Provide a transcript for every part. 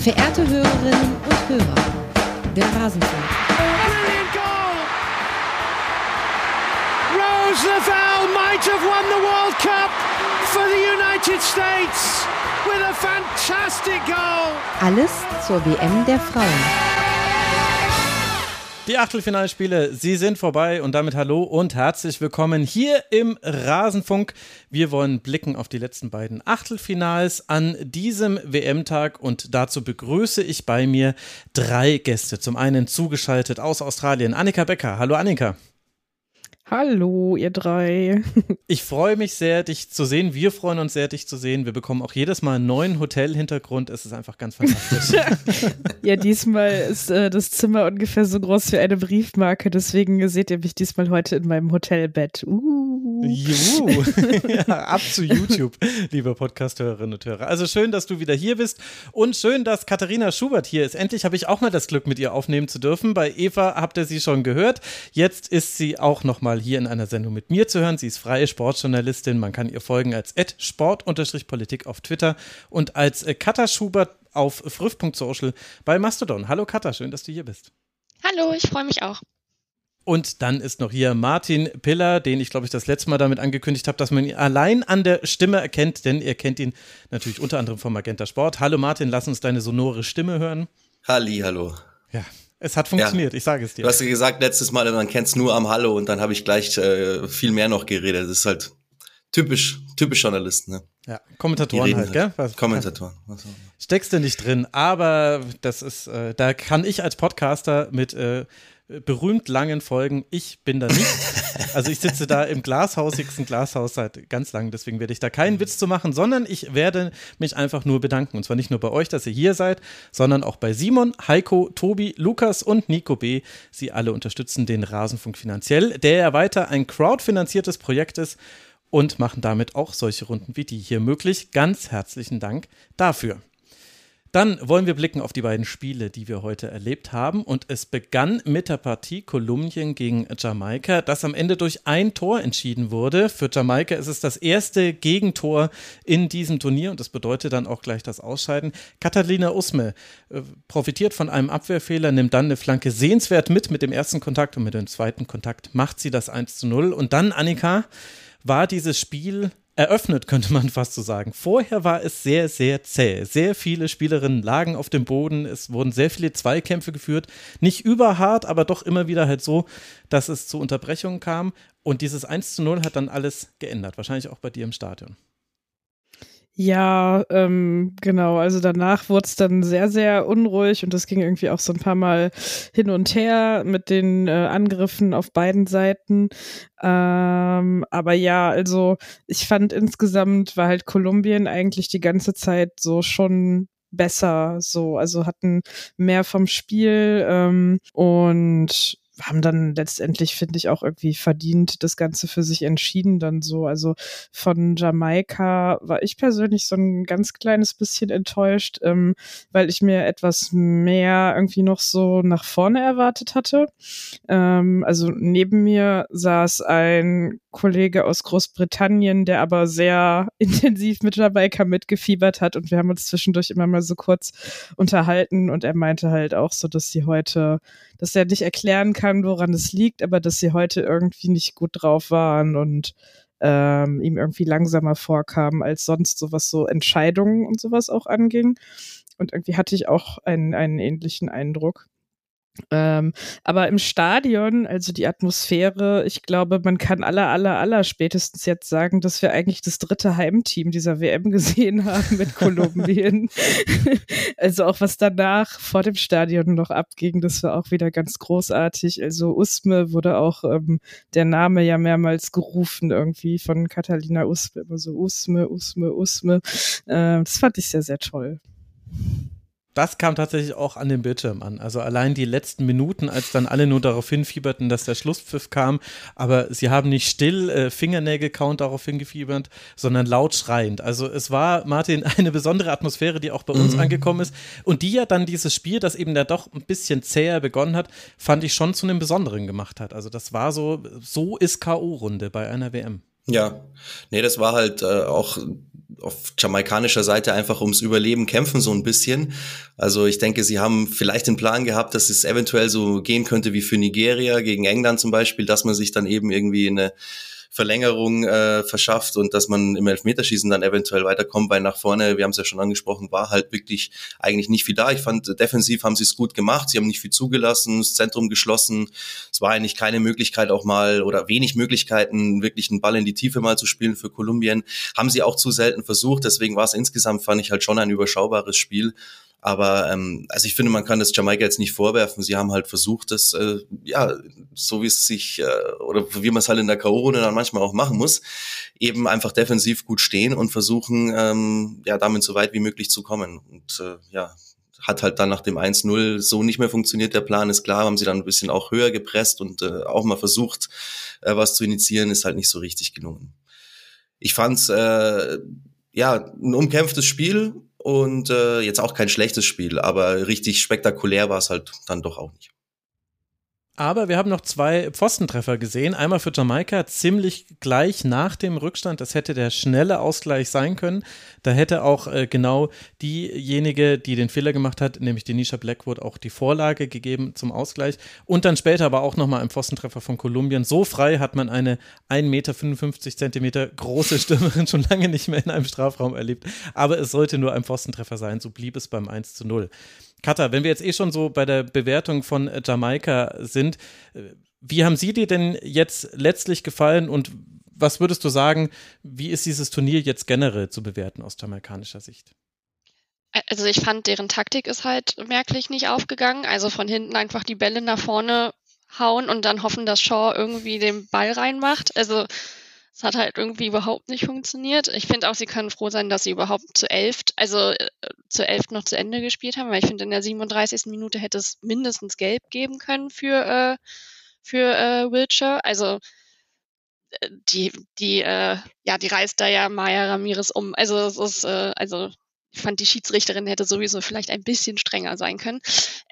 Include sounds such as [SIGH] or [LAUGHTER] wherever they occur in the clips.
Verehrte Hörerinnen und Hörer, der Rasenfunk. Rose Lavelle might have won the World Cup for the United States with a fantastic goal. Alles zur WM der Frauen. Die Achtelfinalspiele, sie sind vorbei und damit hallo und herzlich willkommen hier im Rasenfunk. Wir wollen blicken auf die letzten beiden Achtelfinals an diesem WM-Tag und dazu begrüße ich bei mir drei Gäste. Zum einen zugeschaltet aus Australien, Annika Becker. Hallo Annika. Hallo, ihr drei. [LAUGHS] Ich freue mich sehr, dich zu sehen. Wir freuen uns sehr, dich zu sehen. Wir bekommen auch jedes Mal einen neuen Hotelhintergrund. Es ist einfach ganz fantastisch. [LAUGHS] ja, diesmal ist äh, das Zimmer ungefähr so groß wie eine Briefmarke. Deswegen seht ihr mich diesmal heute in meinem Hotelbett. Uh. Juhu. [LAUGHS] ja, ab zu YouTube, liebe Podcast-Hörerinnen und Hörer. Also schön, dass du wieder hier bist und schön, dass Katharina Schubert hier ist. Endlich habe ich auch mal das Glück, mit ihr aufnehmen zu dürfen. Bei Eva habt ihr sie schon gehört. Jetzt ist sie auch noch mal hier in einer Sendung mit mir zu hören. Sie ist freie Sportjournalistin. Man kann ihr folgen als sport-politik auf Twitter und als Katha Schubert auf früff.social bei Mastodon. Hallo Katha, schön, dass du hier bist. Hallo, ich freue mich auch. Und dann ist noch hier Martin Piller, den ich glaube ich das letzte Mal damit angekündigt habe, dass man ihn allein an der Stimme erkennt, denn ihr kennt ihn natürlich unter anderem vom Magenta Sport. Hallo Martin, lass uns deine sonore Stimme hören. Halli, hallo. Ja, es hat funktioniert, ja. ich sage es dir. Du hast ja gesagt letztes Mal, man kennt es nur am Hallo und dann habe ich gleich äh, viel mehr noch geredet. Das ist halt typisch, typisch Journalisten, ne? Ja, Kommentatoren halt, gell? Was, Kommentatoren. Steckst du nicht drin, aber das ist, äh, da kann ich als Podcaster mit äh, berühmt langen Folgen. Ich bin da nicht. [LAUGHS] Also ich sitze da im glashausigsten Glashaus seit ganz langem, deswegen werde ich da keinen Witz zu machen, sondern ich werde mich einfach nur bedanken. Und zwar nicht nur bei euch, dass ihr hier seid, sondern auch bei Simon, Heiko, Tobi, Lukas und Nico B. Sie alle unterstützen den Rasenfunk finanziell, der ja weiter ein crowdfinanziertes Projekt ist und machen damit auch solche Runden wie die hier möglich. Ganz herzlichen Dank dafür. Dann wollen wir blicken auf die beiden Spiele, die wir heute erlebt haben. Und es begann mit der Partie Kolumbien gegen Jamaika, das am Ende durch ein Tor entschieden wurde. Für Jamaika ist es das erste Gegentor in diesem Turnier und das bedeutet dann auch gleich das Ausscheiden. Catalina Usme äh, profitiert von einem Abwehrfehler, nimmt dann eine Flanke sehenswert mit mit dem ersten Kontakt und mit dem zweiten Kontakt macht sie das 1 zu 0. Und dann, Annika, war dieses Spiel eröffnet, könnte man fast so sagen. Vorher war es sehr, sehr zäh. Sehr viele Spielerinnen lagen auf dem Boden. Es wurden sehr viele Zweikämpfe geführt. Nicht überhart, aber doch immer wieder halt so, dass es zu Unterbrechungen kam. Und dieses 1 zu 0 hat dann alles geändert. Wahrscheinlich auch bei dir im Stadion. Ja, ähm, genau. Also danach wurde es dann sehr, sehr unruhig und das ging irgendwie auch so ein paar Mal hin und her mit den äh, Angriffen auf beiden Seiten. Ähm, aber ja, also ich fand insgesamt war halt Kolumbien eigentlich die ganze Zeit so schon besser, so, also hatten mehr vom Spiel ähm, und haben dann letztendlich, finde ich, auch irgendwie verdient das Ganze für sich entschieden dann so. Also von Jamaika war ich persönlich so ein ganz kleines bisschen enttäuscht, ähm, weil ich mir etwas mehr irgendwie noch so nach vorne erwartet hatte. Ähm, also neben mir saß ein Kollege aus Großbritannien, der aber sehr [LAUGHS] intensiv mit Jamaika mitgefiebert hat und wir haben uns zwischendurch immer mal so kurz unterhalten und er meinte halt auch so, dass sie heute, dass er nicht erklären kann, woran es liegt, aber dass sie heute irgendwie nicht gut drauf waren und ähm, ihm irgendwie langsamer vorkam als sonst, so was so Entscheidungen und sowas auch anging. Und irgendwie hatte ich auch einen, einen ähnlichen Eindruck. Ähm, aber im Stadion, also die Atmosphäre, ich glaube, man kann aller, aller, aller spätestens jetzt sagen, dass wir eigentlich das dritte Heimteam dieser WM gesehen [LAUGHS] haben mit Kolumbien. [LAUGHS] also auch was danach vor dem Stadion noch abging, das war auch wieder ganz großartig. Also Usme wurde auch ähm, der Name ja mehrmals gerufen irgendwie von Catalina Usme, immer so Usme, Usme, Usme. Äh, das fand ich sehr, sehr toll das kam tatsächlich auch an den Bildschirm an. Also allein die letzten Minuten, als dann alle nur darauf hinfieberten, dass der Schlusspfiff kam, aber sie haben nicht still äh, Fingernägel-Count darauf hingefiebert, sondern laut schreiend. Also es war, Martin, [LAUGHS] eine besondere Atmosphäre, die auch bei uns mhm. angekommen ist und die ja dann dieses Spiel, das eben da doch ein bisschen zäher begonnen hat, fand ich schon zu einem Besonderen gemacht hat. Also das war so, so ist K.O.-Runde bei einer WM. Ja, nee, das war halt äh, auch auf jamaikanischer Seite einfach ums Überleben kämpfen, so ein bisschen. Also ich denke, sie haben vielleicht den Plan gehabt, dass es eventuell so gehen könnte wie für Nigeria gegen England zum Beispiel, dass man sich dann eben irgendwie eine Verlängerung äh, verschafft und dass man im Elfmeterschießen dann eventuell weiterkommt, weil nach vorne, wir haben es ja schon angesprochen, war halt wirklich eigentlich nicht viel da. Ich fand, defensiv haben sie es gut gemacht, sie haben nicht viel zugelassen, das Zentrum geschlossen. Es war eigentlich keine Möglichkeit auch mal oder wenig Möglichkeiten, wirklich einen Ball in die Tiefe mal zu spielen für Kolumbien. Haben sie auch zu selten versucht, deswegen war es insgesamt, fand ich halt schon ein überschaubares Spiel. Aber ähm, also ich finde, man kann das Jamaika jetzt nicht vorwerfen. Sie haben halt versucht, das äh, ja so wie es sich äh, oder wie man es halt in der K.O.-Runde dann manchmal auch machen muss, eben einfach defensiv gut stehen und versuchen ähm, ja damit so weit wie möglich zu kommen. Und äh, ja, hat halt dann nach dem 1-0 so nicht mehr funktioniert. Der Plan ist klar, haben sie dann ein bisschen auch höher gepresst und äh, auch mal versucht, äh, was zu initiieren, ist halt nicht so richtig gelungen. Ich fand's äh, ja ein umkämpftes Spiel und äh, jetzt auch kein schlechtes Spiel, aber richtig spektakulär war es halt dann doch auch nicht. Aber wir haben noch zwei Pfostentreffer gesehen. Einmal für Jamaika ziemlich gleich nach dem Rückstand. Das hätte der schnelle Ausgleich sein können. Da hätte auch äh, genau diejenige, die den Fehler gemacht hat, nämlich Denisha Blackwood, auch die Vorlage gegeben zum Ausgleich. Und dann später aber auch nochmal ein Pfostentreffer von Kolumbien. So frei hat man eine 1,55 Meter Zentimeter große Stürmerin [LAUGHS] schon lange nicht mehr in einem Strafraum erlebt. Aber es sollte nur ein Pfostentreffer sein. So blieb es beim 1 zu 0. Katha, wenn wir jetzt eh schon so bei der Bewertung von äh, Jamaika sind, äh, wie haben Sie dir denn jetzt letztlich gefallen und was würdest du sagen, wie ist dieses Turnier jetzt generell zu bewerten aus jamaikanischer Sicht? Also ich fand, deren Taktik ist halt merklich nicht aufgegangen. Also von hinten einfach die Bälle nach vorne hauen und dann hoffen, dass Shaw irgendwie den Ball reinmacht. Also es hat halt irgendwie überhaupt nicht funktioniert. Ich finde auch, sie können froh sein, dass sie überhaupt zu elf, also äh, zu elf noch zu Ende gespielt haben, weil ich finde, in der 37. Minute hätte es mindestens gelb geben können für, äh, für äh, Wiltshire. Also äh, die, die, äh, ja, die reißt da ja Maya Ramirez um. Also es ist, äh, also ich fand, die Schiedsrichterin hätte sowieso vielleicht ein bisschen strenger sein können.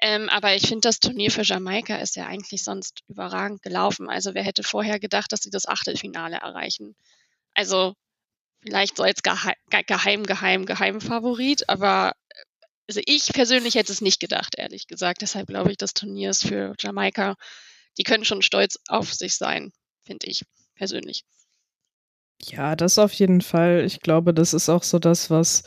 Ähm, aber ich finde, das Turnier für Jamaika ist ja eigentlich sonst überragend gelaufen. Also wer hätte vorher gedacht, dass sie das Achtelfinale erreichen? Also vielleicht so als geheim, geheim, geheim, geheim Favorit, aber also ich persönlich hätte es nicht gedacht, ehrlich gesagt. Deshalb glaube ich, das Turnier ist für Jamaika, die können schon stolz auf sich sein, finde ich persönlich. Ja, das auf jeden Fall. Ich glaube, das ist auch so das, was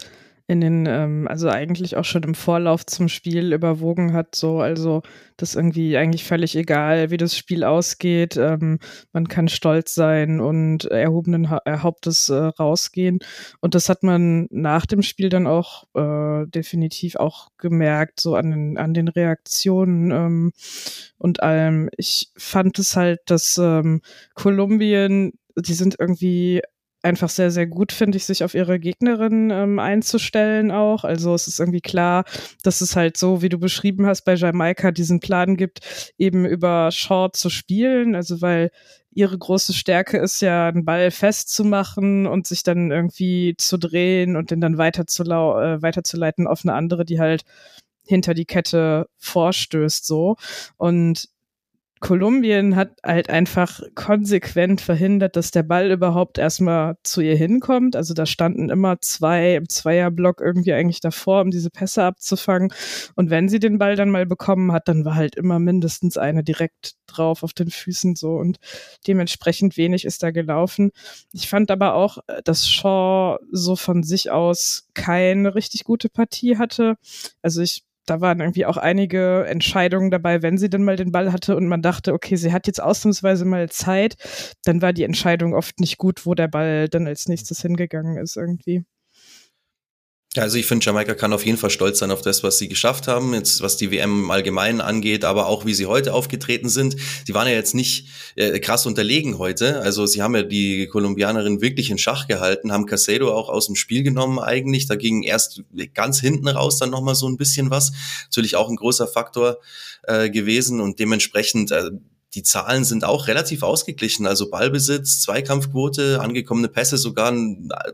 in den, ähm, also eigentlich auch schon im Vorlauf zum Spiel überwogen hat, so, also das irgendwie eigentlich völlig egal, wie das Spiel ausgeht. Ähm, man kann stolz sein und erhobenen ha Hauptes äh, rausgehen. Und das hat man nach dem Spiel dann auch äh, definitiv auch gemerkt, so an den, an den Reaktionen ähm, und allem. Ich fand es halt, dass ähm, Kolumbien die sind irgendwie einfach sehr, sehr gut, finde ich, sich auf ihre Gegnerin ähm, einzustellen auch. Also es ist irgendwie klar, dass es halt so, wie du beschrieben hast, bei Jamaika diesen Plan gibt, eben über Short zu spielen. Also weil ihre große Stärke ist ja, einen Ball festzumachen und sich dann irgendwie zu drehen und den dann weiter zu äh, weiterzuleiten auf eine andere, die halt hinter die Kette vorstößt so. Und Kolumbien hat halt einfach konsequent verhindert, dass der Ball überhaupt erstmal zu ihr hinkommt. Also da standen immer zwei im Zweierblock irgendwie eigentlich davor, um diese Pässe abzufangen. Und wenn sie den Ball dann mal bekommen hat, dann war halt immer mindestens eine direkt drauf auf den Füßen so und dementsprechend wenig ist da gelaufen. Ich fand aber auch, dass Shaw so von sich aus keine richtig gute Partie hatte. Also ich da waren irgendwie auch einige Entscheidungen dabei, wenn sie denn mal den Ball hatte und man dachte, okay, sie hat jetzt ausnahmsweise mal Zeit, dann war die Entscheidung oft nicht gut, wo der Ball dann als nächstes hingegangen ist irgendwie. Also ich finde, Jamaika kann auf jeden Fall stolz sein auf das, was sie geschafft haben, jetzt was die WM im Allgemeinen angeht, aber auch wie sie heute aufgetreten sind. Sie waren ja jetzt nicht äh, krass unterlegen heute. Also sie haben ja die Kolumbianerin wirklich in Schach gehalten, haben Casedo auch aus dem Spiel genommen eigentlich. Da ging erst ganz hinten raus dann nochmal so ein bisschen was. Natürlich auch ein großer Faktor äh, gewesen und dementsprechend äh, die Zahlen sind auch relativ ausgeglichen. Also Ballbesitz, Zweikampfquote, angekommene Pässe sogar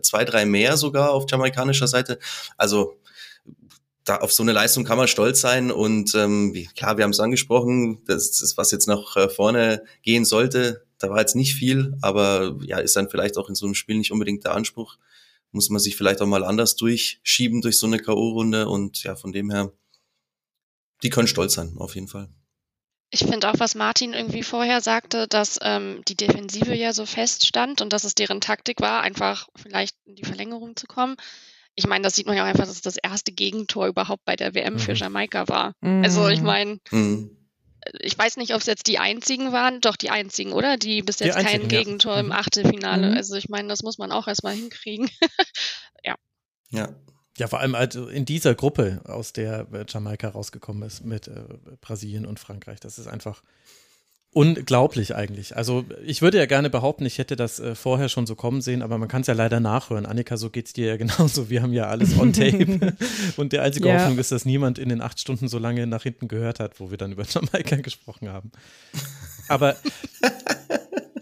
zwei, drei mehr sogar auf jamaikanischer Seite. Also da auf so eine Leistung kann man stolz sein. Und ähm, klar, wir haben es angesprochen, das ist, was jetzt nach äh, vorne gehen sollte. Da war jetzt nicht viel, aber ja, ist dann vielleicht auch in so einem Spiel nicht unbedingt der Anspruch. muss man sich vielleicht auch mal anders durchschieben durch so eine K.O.-Runde und ja, von dem her, die können stolz sein, auf jeden Fall. Ich finde auch, was Martin irgendwie vorher sagte, dass ähm, die Defensive ja so feststand und dass es deren Taktik war, einfach vielleicht in die Verlängerung zu kommen. Ich meine, das sieht man ja auch einfach, dass es das erste Gegentor überhaupt bei der WM mhm. für Jamaika war. Mhm. Also ich meine, mhm. ich weiß nicht, ob es jetzt die einzigen waren, doch die einzigen, oder? Die bis jetzt die einzigen, kein Gegentor ja. im mhm. Achtelfinale. Mhm. Also ich meine, das muss man auch erstmal hinkriegen. [LAUGHS] ja. Ja, ja, vor allem also in dieser Gruppe, aus der äh, Jamaika rausgekommen ist mit äh, Brasilien und Frankreich. Das ist einfach unglaublich eigentlich. Also ich würde ja gerne behaupten, ich hätte das äh, vorher schon so kommen sehen, aber man kann es ja leider nachhören. Annika, so geht es dir ja [LAUGHS] genauso. Wir haben ja alles on tape. [LAUGHS] und die einzige ja. Hoffnung ist, dass niemand in den acht Stunden so lange nach hinten gehört hat, wo wir dann über Jamaika [LAUGHS] gesprochen haben. Aber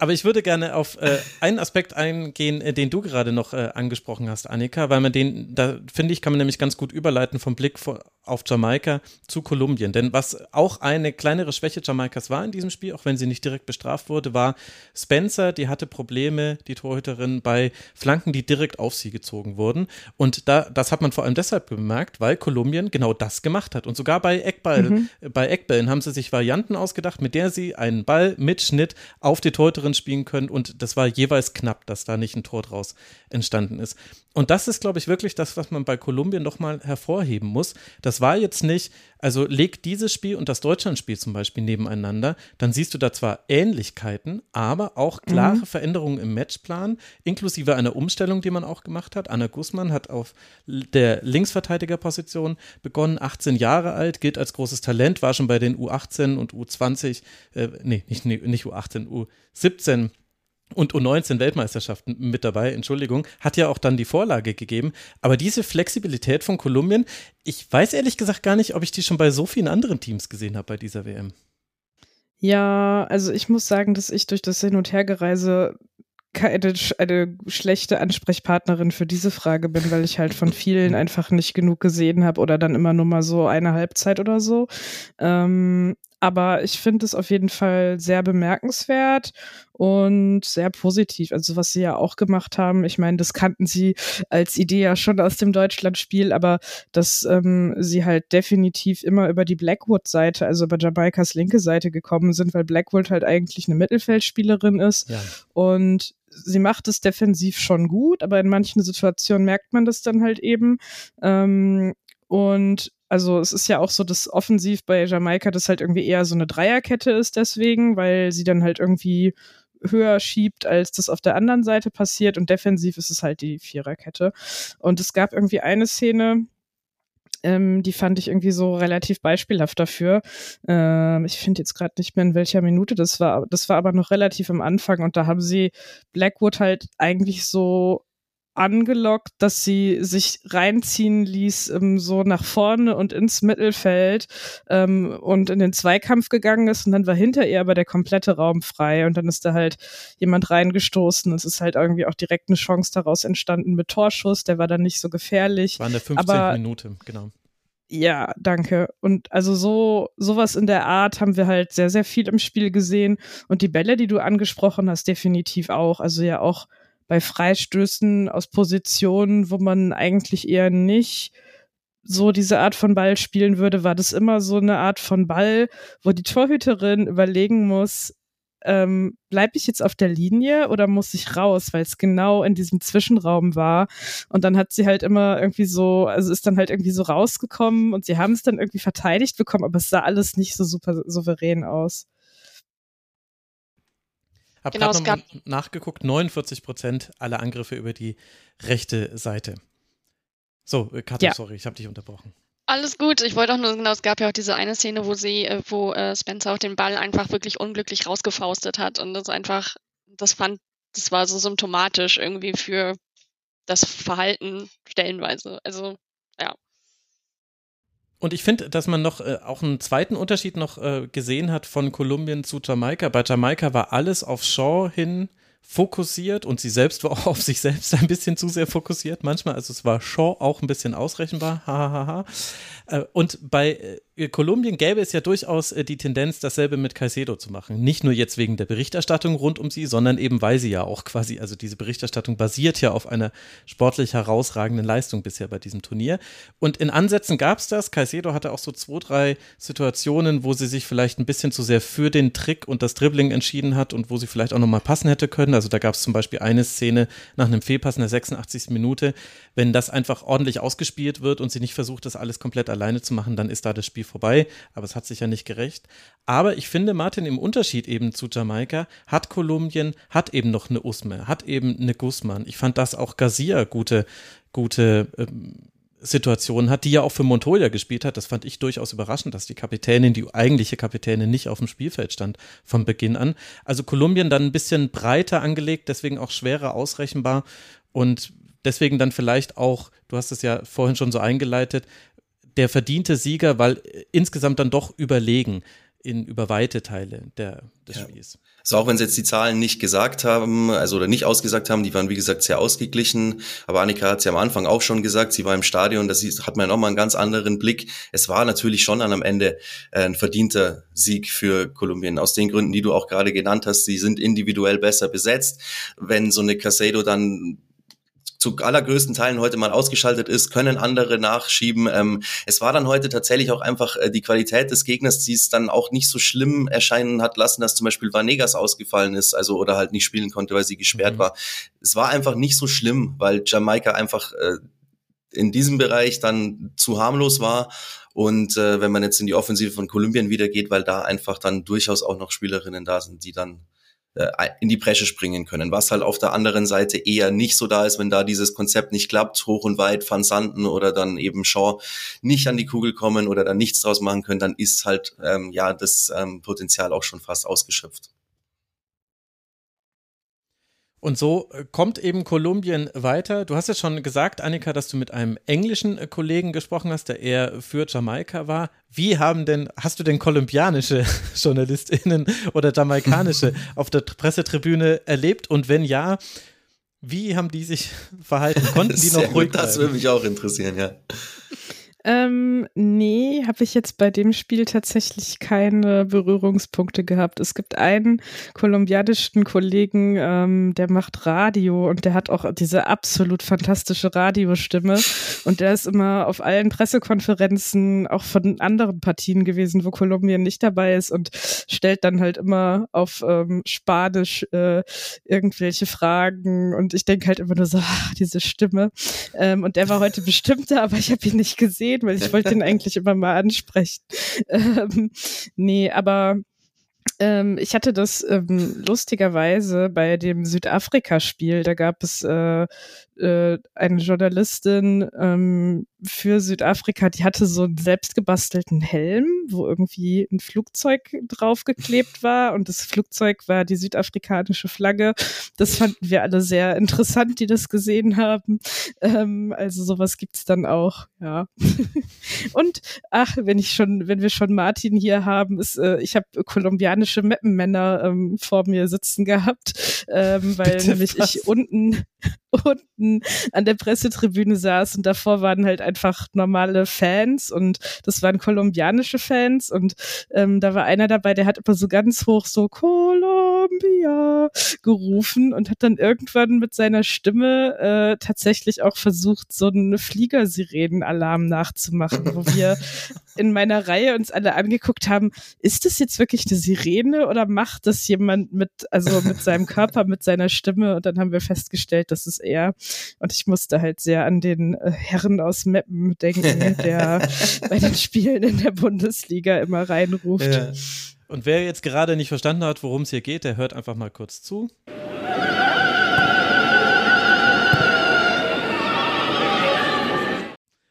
aber ich würde gerne auf äh, einen Aspekt eingehen, äh, den du gerade noch äh, angesprochen hast, Annika, weil man den, da finde ich, kann man nämlich ganz gut überleiten vom Blick vor, auf Jamaika zu Kolumbien. Denn was auch eine kleinere Schwäche Jamaikas war in diesem Spiel, auch wenn sie nicht direkt bestraft wurde, war Spencer, die hatte Probleme, die Torhüterin, bei Flanken, die direkt auf sie gezogen wurden. Und da, das hat man vor allem deshalb bemerkt, weil Kolumbien genau das gemacht hat. Und sogar bei Eckball, mhm. bei Eckbällen haben sie sich Varianten ausgedacht, mit der sie einen Ball mit Schnitt auf die Torhüterin spielen können. Und das war jeweils knapp, dass da nicht ein Tor draus entstanden ist. Und das ist, glaube ich, wirklich das, was man bei Kolumbien nochmal hervorheben muss. Das war jetzt nicht, also leg dieses Spiel und das Deutschlandspiel zum Beispiel nebeneinander, dann siehst du da zwar Ähnlichkeiten, aber auch klare mhm. Veränderungen im Matchplan, inklusive einer Umstellung, die man auch gemacht hat. Anna Guzman hat auf der Linksverteidigerposition begonnen, 18 Jahre alt, gilt als großes Talent, war schon bei den U18 und U20, äh, nee, nicht, nicht U18, U17 und U19 Weltmeisterschaften mit dabei, Entschuldigung, hat ja auch dann die Vorlage gegeben. Aber diese Flexibilität von Kolumbien, ich weiß ehrlich gesagt gar nicht, ob ich die schon bei so vielen anderen Teams gesehen habe bei dieser WM. Ja, also ich muss sagen, dass ich durch das Hin- und Hergereise keine eine schlechte Ansprechpartnerin für diese Frage bin, weil ich halt von vielen einfach nicht genug gesehen habe oder dann immer nur mal so eine Halbzeit oder so. Ähm, aber ich finde es auf jeden Fall sehr bemerkenswert und sehr positiv. Also was sie ja auch gemacht haben, ich meine, das kannten sie als Idee ja schon aus dem Deutschlandspiel, aber dass ähm, sie halt definitiv immer über die Blackwood-Seite, also über Jamaikas linke Seite gekommen sind, weil Blackwood halt eigentlich eine Mittelfeldspielerin ist ja. und sie macht es defensiv schon gut, aber in manchen Situationen merkt man das dann halt eben. Ähm, und also es ist ja auch so, dass offensiv bei Jamaika das halt irgendwie eher so eine Dreierkette ist deswegen, weil sie dann halt irgendwie höher schiebt, als das auf der anderen Seite passiert und defensiv ist es halt die Viererkette. Und es gab irgendwie eine Szene, ähm, die fand ich irgendwie so relativ beispielhaft dafür. Ähm, ich finde jetzt gerade nicht mehr in welcher Minute das war. Das war aber noch relativ am Anfang und da haben sie Blackwood halt eigentlich so angelockt, dass sie sich reinziehen ließ, ähm, so nach vorne und ins Mittelfeld ähm, und in den Zweikampf gegangen ist und dann war hinter ihr aber der komplette Raum frei und dann ist da halt jemand reingestoßen. Es ist halt irgendwie auch direkt eine Chance daraus entstanden mit Torschuss, der war dann nicht so gefährlich. War in der 15. Aber, Minute, genau. Ja, danke. Und also so sowas in der Art haben wir halt sehr sehr viel im Spiel gesehen und die Bälle, die du angesprochen hast, definitiv auch. Also ja auch bei Freistößen aus Positionen, wo man eigentlich eher nicht so diese Art von Ball spielen würde, war das immer so eine Art von Ball, wo die Torhüterin überlegen muss, ähm, bleibe ich jetzt auf der Linie oder muss ich raus, weil es genau in diesem Zwischenraum war. Und dann hat sie halt immer irgendwie so, also ist dann halt irgendwie so rausgekommen und sie haben es dann irgendwie verteidigt bekommen, aber es sah alles nicht so super souverän aus. Hab genau, gerade nochmal nachgeguckt, 49 Prozent aller Angriffe über die rechte Seite. So, äh, Kato, ja. sorry, ich habe dich unterbrochen. Alles gut. Ich wollte auch nur, genau, es gab ja auch diese eine Szene, wo sie, äh, wo äh, Spencer auch den Ball einfach wirklich unglücklich rausgefaustet hat und das einfach, das fand, das war so symptomatisch irgendwie für das Verhalten stellenweise. Also, ja. Und ich finde, dass man noch äh, auch einen zweiten Unterschied noch äh, gesehen hat von Kolumbien zu Jamaika. Bei Jamaika war alles auf Shaw hin fokussiert und sie selbst war auch [LAUGHS] auf sich selbst ein bisschen zu sehr fokussiert manchmal. Also es war Shaw auch ein bisschen ausrechenbar. Ha, ha, ha. Äh, und bei äh, Kolumbien gäbe es ja durchaus äh, die Tendenz, dasselbe mit Caicedo zu machen. Nicht nur jetzt wegen der Berichterstattung rund um sie, sondern eben weil sie ja auch quasi, also diese Berichterstattung basiert ja auf einer sportlich herausragenden Leistung bisher bei diesem Turnier. Und in Ansätzen gab es das. Caicedo hatte auch so zwei, drei Situationen, wo sie sich vielleicht ein bisschen zu sehr für den Trick und das Dribbling entschieden hat und wo sie vielleicht auch nochmal passen hätte können. Also da gab es zum Beispiel eine Szene nach einem Fehlpass in der 86. Minute. Wenn das einfach ordentlich ausgespielt wird und sie nicht versucht, das alles komplett alleine zu machen, dann ist da das Spiel vorbei. Aber es hat sich ja nicht gerecht. Aber ich finde, Martin, im Unterschied eben zu Jamaika, hat Kolumbien, hat eben noch eine Usme, hat eben eine Guzman. Ich fand, dass auch Garcia gute, gute ähm, Situationen hat, die ja auch für Montoya gespielt hat. Das fand ich durchaus überraschend, dass die Kapitänin, die eigentliche Kapitänin, nicht auf dem Spielfeld stand von Beginn an. Also Kolumbien dann ein bisschen breiter angelegt, deswegen auch schwerer ausrechenbar und deswegen dann vielleicht auch, du hast es ja vorhin schon so eingeleitet, der verdiente Sieger, weil insgesamt dann doch überlegen in über weite Teile der, des ja. Spiels. Also auch wenn sie jetzt die Zahlen nicht gesagt haben, also oder nicht ausgesagt haben, die waren wie gesagt sehr ausgeglichen. Aber Annika hat es ja am Anfang auch schon gesagt, sie war im Stadion, das hat man nochmal einen ganz anderen Blick. Es war natürlich schon an am Ende äh, ein verdienter Sieg für Kolumbien. Aus den Gründen, die du auch gerade genannt hast, sie sind individuell besser besetzt. Wenn so eine Casado dann zu allergrößten Teilen heute mal ausgeschaltet ist, können andere nachschieben. Ähm, es war dann heute tatsächlich auch einfach äh, die Qualität des Gegners, die es dann auch nicht so schlimm erscheinen hat lassen, dass zum Beispiel Vanegas ausgefallen ist, also oder halt nicht spielen konnte, weil sie gesperrt mhm. war. Es war einfach nicht so schlimm, weil Jamaika einfach äh, in diesem Bereich dann zu harmlos war. Und äh, wenn man jetzt in die Offensive von Kolumbien wieder geht, weil da einfach dann durchaus auch noch Spielerinnen da sind, die dann in die Bresche springen können. Was halt auf der anderen Seite eher nicht so da ist, wenn da dieses Konzept nicht klappt, hoch und weit Van Santen oder dann eben Shaw nicht an die Kugel kommen oder dann nichts draus machen können, dann ist halt ähm, ja das ähm, Potenzial auch schon fast ausgeschöpft. Und so äh, kommt eben Kolumbien weiter. Du hast jetzt schon gesagt, Annika, dass du mit einem englischen äh, Kollegen gesprochen hast, der eher für Jamaika war. Wie haben denn, hast du denn kolumbianische [LAUGHS] JournalistInnen oder jamaikanische [LAUGHS] auf der Pressetribüne erlebt? Und wenn ja, wie haben die sich verhalten? Konnten die [LAUGHS] noch ruhig gut, Das würde mich auch interessieren, ja. Ähm, nee, habe ich jetzt bei dem Spiel tatsächlich keine Berührungspunkte gehabt. Es gibt einen kolumbianischen Kollegen, ähm, der macht Radio und der hat auch diese absolut fantastische Radiostimme. Und der ist immer auf allen Pressekonferenzen auch von anderen Partien gewesen, wo Kolumbien nicht dabei ist und stellt dann halt immer auf ähm, Spanisch äh, irgendwelche Fragen. Und ich denke halt immer nur so, ach, [LAUGHS] diese Stimme. Ähm, und der war heute bestimmt da, aber ich habe ihn nicht gesehen reden, weil ich wollte ihn eigentlich immer mal ansprechen. [LAUGHS] Ähm, nee, aber ähm, ich hatte das ähm, lustigerweise bei dem Südafrika-Spiel. Da gab es äh, äh, eine Journalistin ähm, für Südafrika, die hatte so einen selbstgebastelten Helm, wo irgendwie ein Flugzeug draufgeklebt war und das Flugzeug war die südafrikanische Flagge. Das fanden wir alle sehr interessant, die das gesehen haben. Ähm, also sowas gibt's dann auch, ja. [LAUGHS] und ach, wenn ich schon, wenn wir schon Martin hier haben, ist, äh, ich habe kolumbianische Mappenmänner ähm, vor mir sitzen gehabt, ähm, weil Bitte nämlich was? ich unten [LAUGHS] unten an der Pressetribüne saß und davor waren halt einfach normale Fans und das waren kolumbianische Fans und ähm, da war einer dabei, der hat immer so ganz hoch so Gerufen und hat dann irgendwann mit seiner Stimme äh, tatsächlich auch versucht, so einen Fliegersirenenalarm nachzumachen, wo wir [LAUGHS] in meiner Reihe uns alle angeguckt haben, ist das jetzt wirklich eine Sirene oder macht das jemand mit, also mit seinem Körper, mit seiner Stimme? Und dann haben wir festgestellt, das ist er. Und ich musste halt sehr an den äh, Herren aus Meppen denken, der [LAUGHS] bei den Spielen in der Bundesliga immer reinruft. Ja. Und wer jetzt gerade nicht verstanden hat, worum es hier geht, der hört einfach mal kurz zu.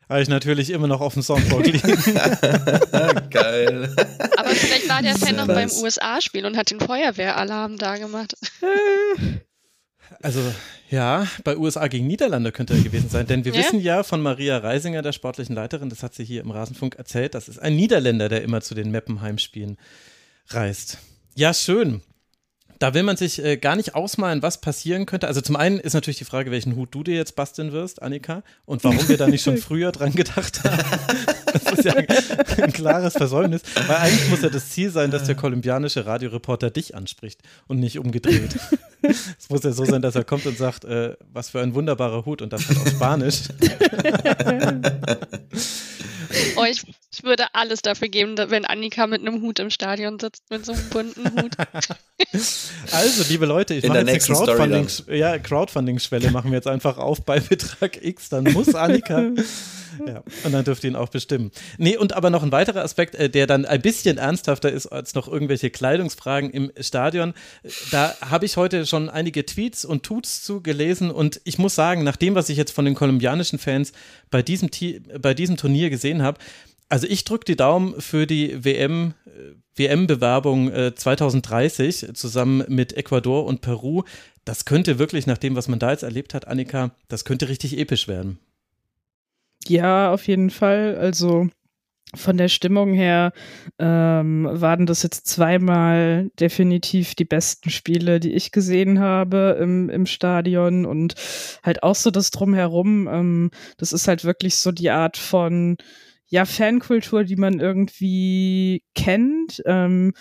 Habe ich natürlich immer noch auf dem Soundboard liegen. [LAUGHS] Geil. Aber vielleicht war der Fan noch beim USA-Spiel und hat den Feuerwehralarm da gemacht. [LAUGHS] Also ja, bei USA gegen Niederlande könnte er gewesen sein, denn wir ja? wissen ja von Maria Reisinger, der sportlichen Leiterin, das hat sie hier im Rasenfunk erzählt, das ist ein Niederländer, der immer zu den Meppenheim-Spielen reist. Ja, schön. Da will man sich äh, gar nicht ausmalen, was passieren könnte. Also zum einen ist natürlich die Frage, welchen Hut du dir jetzt basteln wirst, Annika, und warum wir da nicht schon [LAUGHS] früher dran gedacht haben. Das ist ja ein, ein klares Versäumnis, weil eigentlich muss ja das Ziel sein, dass der kolumbianische Radioreporter dich anspricht und nicht umgedreht. Es muss ja so sein, dass er kommt und sagt, äh, was für ein wunderbarer Hut und das halt auf Spanisch. [LAUGHS] Oh, ich, ich würde alles dafür geben, wenn Annika mit einem Hut im Stadion sitzt, mit so einem bunten Hut. [LAUGHS] Also, liebe Leute, ich In mache der jetzt eine Crowdfunding, ja, Crowdfunding-Schwelle machen wir jetzt einfach auf bei Betrag X, dann muss Annika. [LAUGHS] Ja, und dann dürft ihr ihn auch bestimmen. Nee, und aber noch ein weiterer Aspekt, äh, der dann ein bisschen ernsthafter ist als noch irgendwelche Kleidungsfragen im Stadion. Da habe ich heute schon einige Tweets und Tuts zu gelesen und ich muss sagen, nach dem, was ich jetzt von den kolumbianischen Fans bei diesem, bei diesem Turnier gesehen habe, also ich drücke die Daumen für die WM, WM-Bewerbung äh, 2030 zusammen mit Ecuador und Peru. Das könnte wirklich, nach dem, was man da jetzt erlebt hat, Annika, das könnte richtig episch werden. Ja, auf jeden Fall. Also von der Stimmung her ähm, waren das jetzt zweimal definitiv die besten Spiele, die ich gesehen habe im, im Stadion und halt auch so das drumherum. Ähm, das ist halt wirklich so die Art von ja, Fankultur, die man irgendwie kennt. Ähm,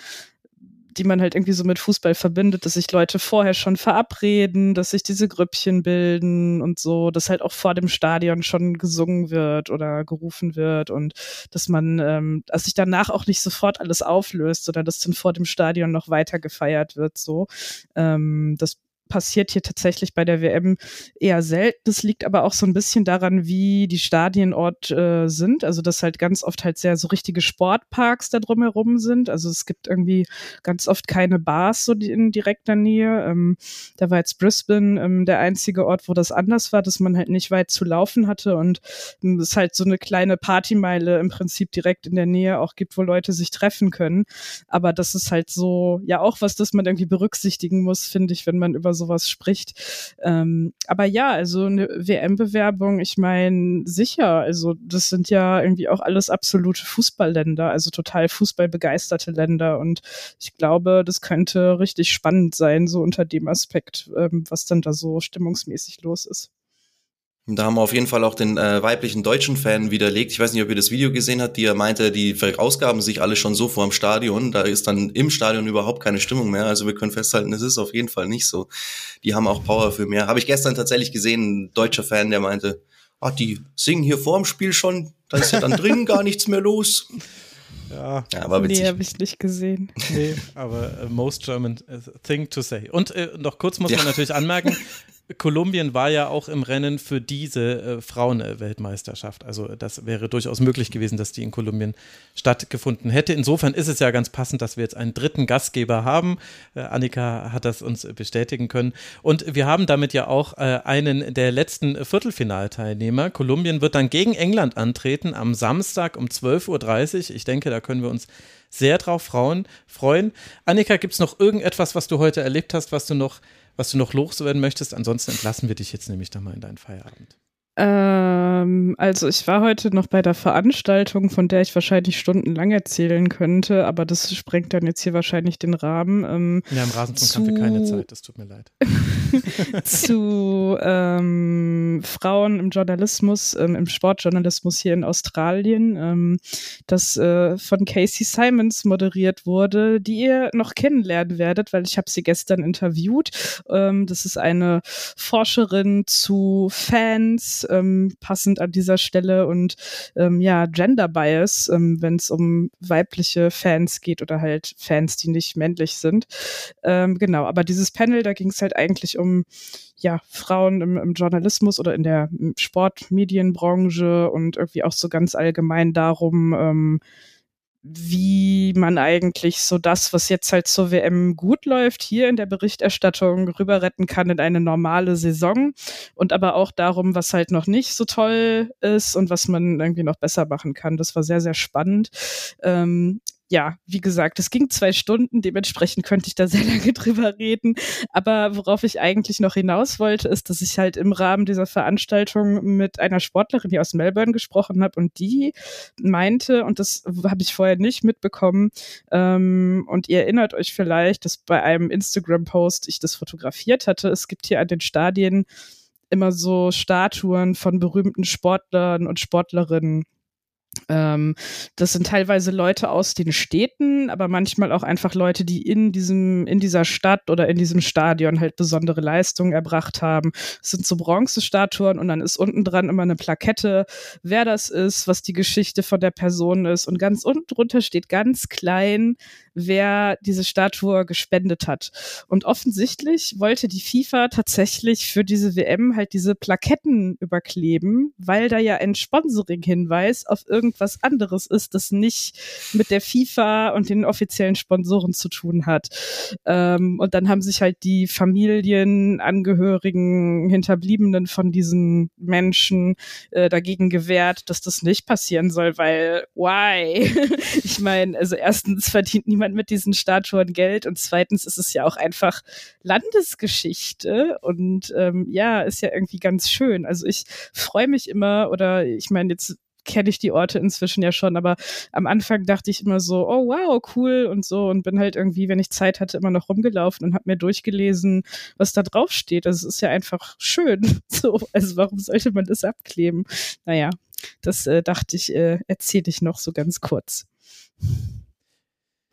die man halt irgendwie so mit Fußball verbindet, dass sich Leute vorher schon verabreden, dass sich diese Grüppchen bilden und so, dass halt auch vor dem Stadion schon gesungen wird oder gerufen wird und dass man, ähm, dass sich danach auch nicht sofort alles auflöst, sondern dass dann vor dem Stadion noch weiter gefeiert wird, so. Ähm, das passiert hier tatsächlich bei der WM eher selten. Das liegt aber auch so ein bisschen daran, wie die Stadienort äh, sind. Also, dass halt ganz oft halt sehr so richtige Sportparks da drumherum sind. Also, es gibt irgendwie ganz oft keine Bars so in direkter Nähe. Ähm, da war jetzt Brisbane ähm, der einzige Ort, wo das anders war, dass man halt nicht weit zu laufen hatte und ähm, es halt so eine kleine Partymeile im Prinzip direkt in der Nähe auch gibt, wo Leute sich treffen können. Aber das ist halt so, ja auch was, das man irgendwie berücksichtigen muss, finde ich, wenn man über sowas spricht. Ähm, aber ja, also eine WM-Bewerbung, ich meine, sicher, also das sind ja irgendwie auch alles absolute Fußballländer, also total fußballbegeisterte Länder und ich glaube, das könnte richtig spannend sein, so unter dem Aspekt, ähm, was dann da so stimmungsmäßig los ist. Da haben wir auf jeden Fall auch den äh, weiblichen deutschen Fan widerlegt. Ich weiß nicht, ob ihr das Video gesehen habt, die er meinte, die verausgaben sich alle schon so vor dem Stadion. Da ist dann im Stadion überhaupt keine Stimmung mehr. Also wir können festhalten, es ist auf jeden Fall nicht so. Die haben auch Power für mehr. Habe ich gestern tatsächlich gesehen, ein deutscher Fan, der meinte, ah, die singen hier vor dem Spiel schon, da ist ja dann drin gar nichts mehr los. Ja, Ja, war witzig. Nee, habe ich nicht gesehen. nee, aber äh, most German äh, thing to say. Und äh, noch kurz muss man Ja. natürlich anmerken, [LAUGHS] Kolumbien war ja auch im Rennen für diese äh, Frauen-Weltmeisterschaft. Also das wäre durchaus möglich gewesen, dass die in Kolumbien stattgefunden hätte. Insofern ist es ja ganz passend, dass wir jetzt einen dritten Gastgeber haben. Äh, Annika hat das uns bestätigen können. Und wir haben damit ja auch äh, einen der letzten Viertelfinalteilnehmer. Kolumbien wird dann gegen England antreten am Samstag um 12.30 Uhr. Ich denke, da können wir uns sehr drauf frauen, freuen. Annika, gibt es noch irgendetwas, was du heute erlebt hast, was du noch, was du noch loswerden möchtest? Ansonsten entlassen wir dich jetzt nämlich dann mal in deinen Feierabend. Ähm, also ich war heute noch bei der Veranstaltung, von der ich wahrscheinlich stundenlang erzählen könnte, aber das sprengt dann jetzt hier wahrscheinlich den Rahmen. Ähm, Ja, im Rasenfunk haben wir keine Zeit, das tut mir leid. [LAUGHS] [LAUGHS] zu ähm, Frauen im Journalismus, ähm, im Sportjournalismus hier in Australien, ähm, das äh, von Casey Simons moderiert wurde, die ihr noch kennenlernen werdet, weil ich habe sie gestern interviewt. Ähm, das ist eine Forscherin zu Fans, ähm, passend an dieser Stelle und ähm, ja, Gender Bias, ähm, wenn es um weibliche Fans geht oder halt Fans, die nicht männlich sind. Ähm, genau, aber dieses Panel, da ging es halt eigentlich um ja, Frauen im, im Journalismus oder in der Sportmedienbranche und irgendwie auch so ganz allgemein darum, ähm, wie man eigentlich so das, was jetzt halt zur WM gut läuft, hier in der Berichterstattung rüber retten kann in eine normale Saison und aber auch darum, was halt noch nicht so toll ist und was man irgendwie noch besser machen kann. Das war sehr, sehr spannend. Ähm, ja, wie gesagt, es ging zwei Stunden, dementsprechend könnte ich da sehr [LAUGHS] lange drüber reden. Aber worauf ich eigentlich noch hinaus wollte, ist, dass ich halt im Rahmen dieser Veranstaltung mit einer Sportlerin hier aus Melbourne gesprochen habe und die meinte, und das habe ich vorher nicht mitbekommen, ähm, und ihr erinnert euch vielleicht, dass bei einem Instagram-Post ich das fotografiert hatte. Es gibt hier an den Stadien immer so Statuen von berühmten Sportlern und Sportlerinnen Ähm, das sind teilweise Leute aus den Städten, aber manchmal auch einfach Leute, die in diesem, in dieser Stadt oder in diesem Stadion halt besondere Leistungen erbracht haben. Es sind so Bronzestatuen und dann ist unten dran immer eine Plakette, wer das ist, was die Geschichte von der Person ist. Und ganz unten drunter steht ganz klein, wer diese Statue gespendet hat. Und offensichtlich wollte die FIFA tatsächlich für diese WM halt diese Plaketten überkleben, weil da ja ein Sponsoring-Hinweis auf irgendwas anderes ist, das nicht mit der FIFA und den offiziellen Sponsoren zu tun hat. Ähm, und dann haben sich halt die Familien, Angehörigen, Hinterbliebenen von diesen Menschen äh, dagegen gewehrt, dass das nicht passieren soll, weil why? [LAUGHS] ich meine, also erstens verdient niemand mit diesen Statuen Geld und zweitens ist es ja auch einfach Landesgeschichte und ähm, ja, ist ja irgendwie ganz schön. Also ich freue mich immer oder ich meine jetzt kenne ich die Orte inzwischen ja schon, aber am Anfang dachte ich immer so, oh wow, cool und so und bin halt irgendwie, wenn ich Zeit hatte, immer noch rumgelaufen und habe mir durchgelesen, was da drauf steht. Also ist ja einfach schön. [LAUGHS] So, also warum sollte man das abkleben? Naja, das äh, dachte ich, äh, erzähle ich noch so ganz kurz.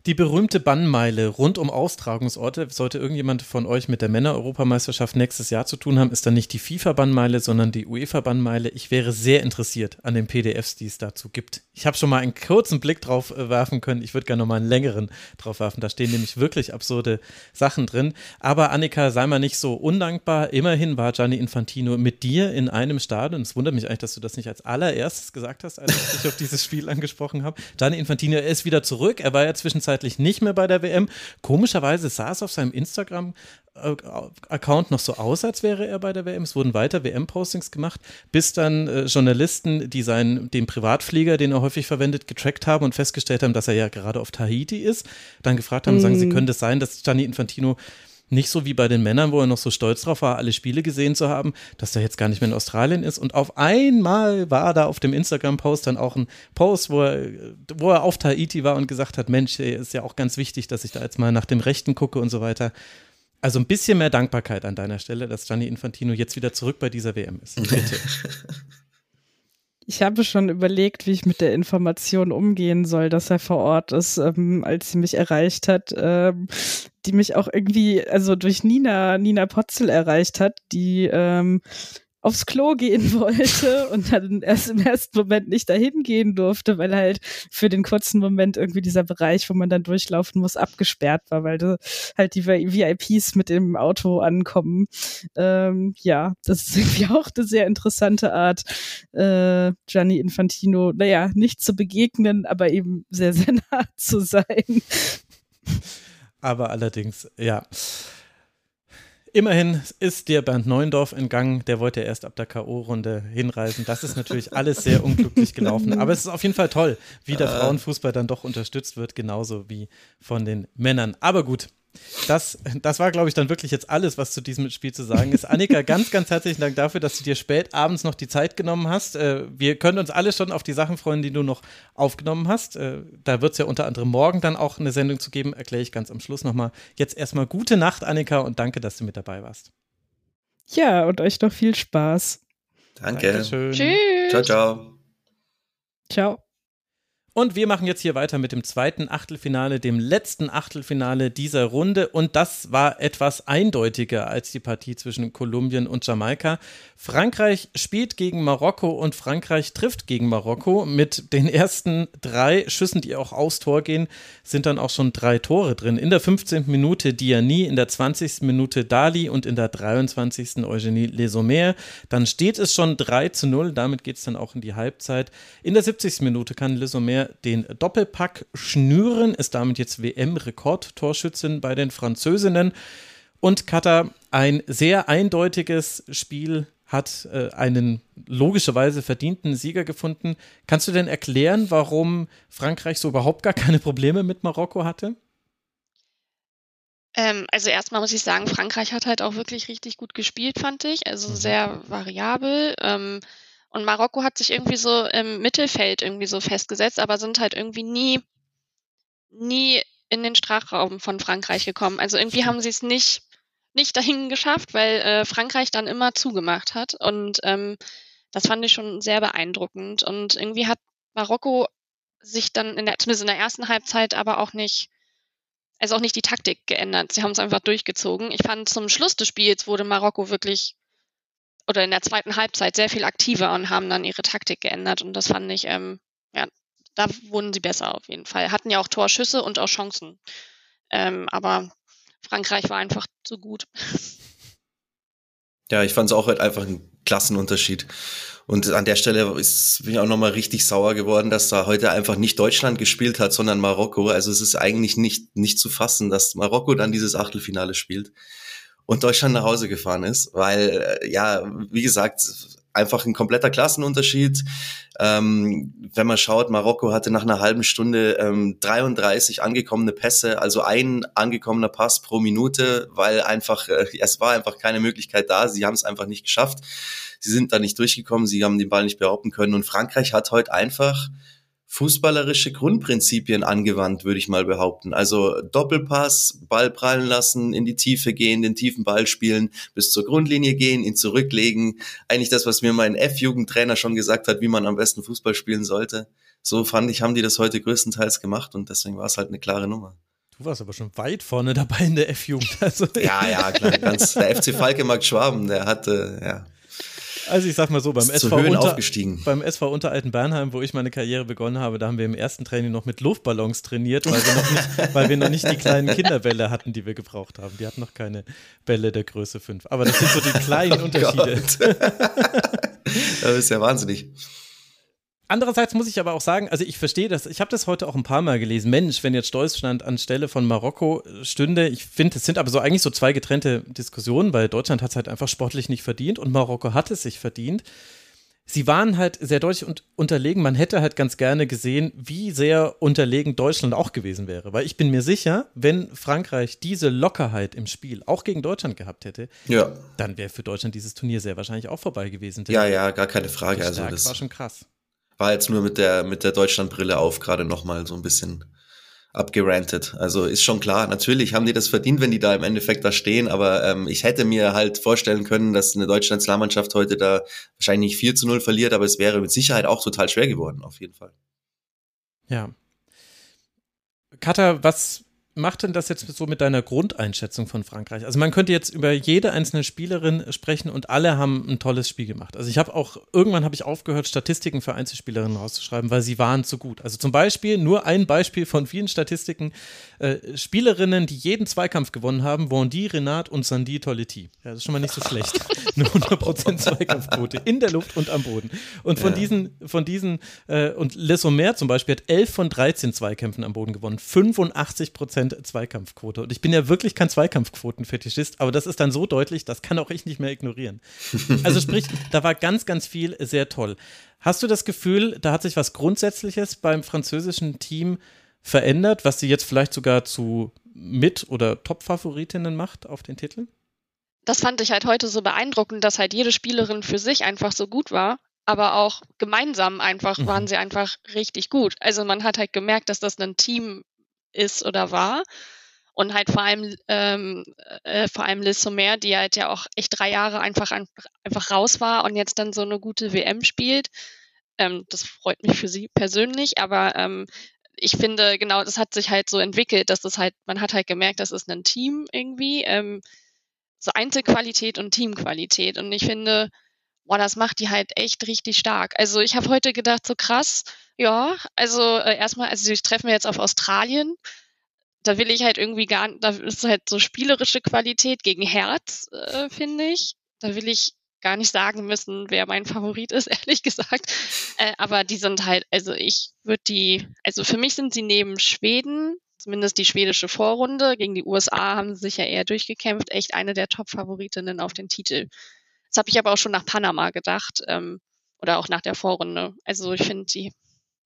Die berühmte Bannmeile rund um Austragungsorte, sollte irgendjemand von euch mit der Männer-Europameisterschaft nächstes Jahr zu tun haben, ist dann nicht die FIFA-Bannmeile, sondern die UEFA-Bannmeile. Ich wäre sehr interessiert an den PDFs, die es dazu gibt. Ich habe schon mal einen kurzen Blick drauf äh, werfen können. Ich würde gerne noch mal einen längeren drauf werfen. Da stehen nämlich wirklich absurde Sachen drin. Aber Annika, sei mal nicht so undankbar. Immerhin war Gianni Infantino mit dir in einem Stadion. Es wundert mich eigentlich, dass du das nicht als allererstes gesagt hast, als ich auf dieses Spiel [LAUGHS] angesprochen habe. Gianni Infantino ist wieder zurück. Er war ja zwischenzeitlich nicht mehr bei der WM. Komischerweise es auf seinem Instagram Account noch so aus, als wäre er bei der WM. Es wurden weiter WM-Postings gemacht, bis dann äh, Journalisten, die seinen, den Privatflieger, den er häufig verwendet, getrackt haben und festgestellt haben, dass er ja gerade auf Tahiti ist, dann gefragt haben, mhm. sagen sie, könnte es sein, dass Gianni Infantino nicht so wie bei den Männern, wo er noch so stolz drauf war, alle Spiele gesehen zu haben, dass er jetzt gar nicht mehr in Australien ist. Und auf einmal war da auf dem Instagram-Post dann auch ein Post, wo er, wo er auf Tahiti war und gesagt hat, Mensch, ist ja auch ganz wichtig, dass ich da jetzt mal nach dem Rechten gucke und so weiter. Also ein bisschen mehr Dankbarkeit an deiner Stelle, dass Gianni Infantino jetzt wieder zurück bei dieser WM ist. [LAUGHS] Bitte. Ich habe schon überlegt, wie ich mit der Information umgehen soll, dass er vor Ort ist, ähm, als sie mich erreicht hat, ähm, die mich auch irgendwie, also durch Nina, Nina Potzel erreicht hat, die ähm, aufs Klo gehen [LAUGHS] wollte und dann erst im ersten Moment nicht dahin gehen durfte, weil halt für den kurzen Moment irgendwie dieser Bereich, wo man dann durchlaufen muss, abgesperrt war, weil halt die VIPs mit dem Auto ankommen. Ähm, ja, das ist [LAUGHS] irgendwie auch eine sehr interessante Art, äh, Gianni Infantino, naja, nicht zu begegnen, aber eben sehr, sehr [LAUGHS] nah zu sein. Aber allerdings, ja. Immerhin ist dir Bernd Neuendorf entgangen, der wollte erst ab der K.O.-Runde hinreisen. Das ist natürlich alles sehr unglücklich gelaufen. Aber es ist auf jeden Fall toll, wie der Frauenfußball dann doch unterstützt wird, genauso wie von den Männern. Aber gut, das, das war, glaube ich, dann wirklich jetzt alles, was zu diesem Spiel zu sagen ist. Annika, ganz, ganz herzlichen Dank dafür, dass du dir spät abends noch die Zeit genommen hast. Äh, wir können uns alle schon auf die Sachen freuen, die du noch aufgenommen hast. Äh, da wird es ja unter anderem morgen dann auch eine Sendung zu geben, erkläre ich ganz am Schluss nochmal. Jetzt erstmal gute Nacht, Annika, und danke, dass du mit dabei warst. Ja, und euch noch viel Spaß. Danke. Dankeschön. Tschüss. Ciao, ciao. Ciao. Und wir machen jetzt hier weiter mit dem zweiten Achtelfinale, dem letzten Achtelfinale dieser Runde. Und das war etwas eindeutiger als die Partie zwischen Kolumbien und Jamaika. Frankreich spielt gegen Marokko und Frankreich trifft gegen Marokko. Mit den ersten drei Schüssen, die auch aufs Tor gehen, sind dann auch schon drei Tore drin. In der 15. Minute Diani, in der 20. Minute Dali und in der 23. Eugenie Lesomer. Dann steht es schon 3 zu 0. Damit geht es dann auch in die Halbzeit. In der 70. Minute kann Lesomer den Doppelpack schnüren, ist damit jetzt WM-Rekordtorschützin bei den Französinnen. Und Katar ein sehr eindeutiges Spiel hat äh, einen logischerweise verdienten Sieger gefunden. Kannst du denn erklären, warum Frankreich so überhaupt gar keine Probleme mit Marokko hatte? Ähm, also erstmal muss ich sagen, Frankreich hat halt auch wirklich richtig gut gespielt, fand ich. Also mhm. sehr variabel. Ähm, und Marokko hat sich irgendwie so im Mittelfeld irgendwie so festgesetzt, aber sind halt irgendwie nie, nie in den Strafraum von Frankreich gekommen. Also irgendwie haben sie es nicht, nicht dahin geschafft, weil äh, Frankreich dann immer zugemacht hat. Und ähm, das fand ich schon sehr beeindruckend. Und irgendwie hat Marokko sich dann in der, zumindest in der ersten Halbzeit aber auch nicht, also auch nicht die Taktik geändert. Sie haben es einfach durchgezogen. Ich fand zum Schluss des Spiels wurde Marokko wirklich oder in der zweiten Halbzeit sehr viel aktiver und haben dann ihre Taktik geändert und das fand ich, ähm, ja, da wurden sie besser auf jeden Fall. Hatten ja auch Torschüsse und auch Chancen. Ähm, aber Frankreich war einfach zu gut. Ja, ich fand es auch halt einfach ein Klassenunterschied. Und an der Stelle ist, bin ich auch nochmal richtig sauer geworden, dass da heute einfach nicht Deutschland gespielt hat, sondern Marokko. Also es ist eigentlich nicht, nicht zu fassen, dass Marokko dann dieses Achtelfinale spielt und Deutschland nach Hause gefahren ist, weil, äh, ja, wie gesagt, einfach ein kompletter Klassenunterschied. Ähm, wenn man schaut, Marokko hatte nach einer halben Stunde ähm, 33 angekommene Pässe, also ein angekommener Pass pro Minute, weil einfach, äh, es war einfach keine Möglichkeit da. Sie haben es einfach nicht geschafft. Sie sind da nicht durchgekommen, sie haben den Ball nicht behaupten können. Und Frankreich hat heute einfach fußballerische Grundprinzipien angewandt, würde ich mal behaupten. Also Doppelpass, Ball prallen lassen, in die Tiefe gehen, den tiefen Ball spielen, bis zur Grundlinie gehen, ihn zurücklegen. Eigentlich das, was mir mein F-Jugendtrainer schon gesagt hat, wie man am besten Fußball spielen sollte. So fand ich, haben die das heute größtenteils gemacht und deswegen war es halt eine klare Nummer. Du warst aber schon weit vorne dabei in der F-Jugend. Also, ja, ja, klar. [LAUGHS] Ganz, der FC Falkemarkt Schwaben, der hatte, ja, also ich sag mal so, beim SV, unter, beim SV Unteralten Bernheim, wo ich meine Karriere begonnen habe, da haben wir im ersten Training noch mit Luftballons trainiert, weil wir noch nicht, [LAUGHS] weil wir noch nicht die kleinen Kinderbälle hatten, die wir gebraucht haben. Die hatten noch keine Bälle der Größe 5. Aber das sind so die [LAUGHS] kleinen oh Unterschiede. [LAUGHS] das ist ja wahnsinnig. Andererseits muss ich aber auch sagen, also ich verstehe das, ich habe das heute auch ein paar Mal gelesen. Mensch, wenn jetzt Deutschland anstelle von Marokko stünde, ich finde, es sind aber so eigentlich so zwei getrennte Diskussionen, weil Deutschland hat es halt einfach sportlich nicht verdient und Marokko hat es sich verdient. Sie waren halt sehr deutlich und unterlegen. Man hätte halt ganz gerne gesehen, wie sehr unterlegen Deutschland auch gewesen wäre. Weil ich bin mir sicher, wenn Frankreich diese Lockerheit im Spiel auch gegen Deutschland gehabt hätte, ja. dann wäre für Deutschland dieses Turnier sehr wahrscheinlich auch vorbei gewesen. Ja, ja, gar keine Frage. Also das war schon krass war jetzt nur mit der, mit der Deutschlandbrille auf gerade nochmal so ein bisschen abgerantet. Also ist schon klar, natürlich haben die das verdient, wenn die da im Endeffekt da stehen, aber ähm, ich hätte mir halt vorstellen können, dass eine deutsche Nationalmannschaft heute da wahrscheinlich nicht 4 zu 0 verliert, aber es wäre mit Sicherheit auch total schwer geworden, auf jeden Fall. Ja. Katha, was macht denn das jetzt so mit deiner Grundeinschätzung von Frankreich? Also man könnte jetzt über jede einzelne Spielerin sprechen und alle haben ein tolles Spiel gemacht. Also ich habe auch, irgendwann habe ich aufgehört, Statistiken für Einzelspielerinnen rauszuschreiben, weil sie waren zu gut. Also zum Beispiel, nur ein Beispiel von vielen Statistiken, äh, Spielerinnen, die jeden Zweikampf gewonnen haben, Bondi, Renat und Sandy Toletti. Ja, das ist schon mal nicht so schlecht. [LAUGHS] Nur 100% Zweikampfquote in der Luft und am Boden. Und von ja. diesen, von diesen, äh, und Le Sommer zum Beispiel hat 11 von 13 Zweikämpfen am Boden gewonnen. 85% Zweikampfquote. Und ich bin ja wirklich kein Zweikampfquoten-Fetischist, aber das ist dann so deutlich, das kann auch ich nicht mehr ignorieren. [LAUGHS] Also sprich, da war ganz, ganz viel sehr toll. Hast du das Gefühl, da hat sich was Grundsätzliches beim französischen Team verändert, was sie jetzt vielleicht sogar zu Mit- oder Top-Favoritinnen macht auf den Titeln? Das fand ich halt heute so beeindruckend, dass halt jede Spielerin für sich einfach so gut war aber auch gemeinsam einfach mhm. waren sie einfach richtig gut. Also man hat halt gemerkt, dass das ein Team ist oder war. Und halt vor allem, ähm, äh, vor allem Liz Sommer, die halt ja auch echt drei Jahre einfach, einfach raus war und jetzt dann so eine gute WM spielt. Ähm, das freut mich für sie persönlich, aber ähm, ich finde, genau, das hat sich halt so entwickelt, dass das halt, man hat halt gemerkt, das ist ein Team irgendwie, ähm, so Einzelqualität und Teamqualität. Und ich finde, boah, das macht die halt echt richtig stark. Also ich habe heute gedacht, so krass, ja, also äh, erstmal, also ich treffe mir jetzt auf Australien. Da will ich halt irgendwie gar, da ist halt so spielerische Qualität gegen Herz, äh, finde ich. Da will ich gar nicht sagen müssen, wer mein Favorit ist, [LAUGHS] ehrlich gesagt. Äh, aber die sind halt, also ich würde die, also für mich sind sie neben Schweden, zumindest die schwedische Vorrunde, gegen die USA haben sie sich ja eher durchgekämpft, echt eine der Top-Favoritinnen auf den Titel. Das habe ich aber auch schon nach Panama gedacht ähm, oder auch nach der Vorrunde. Also ich finde, die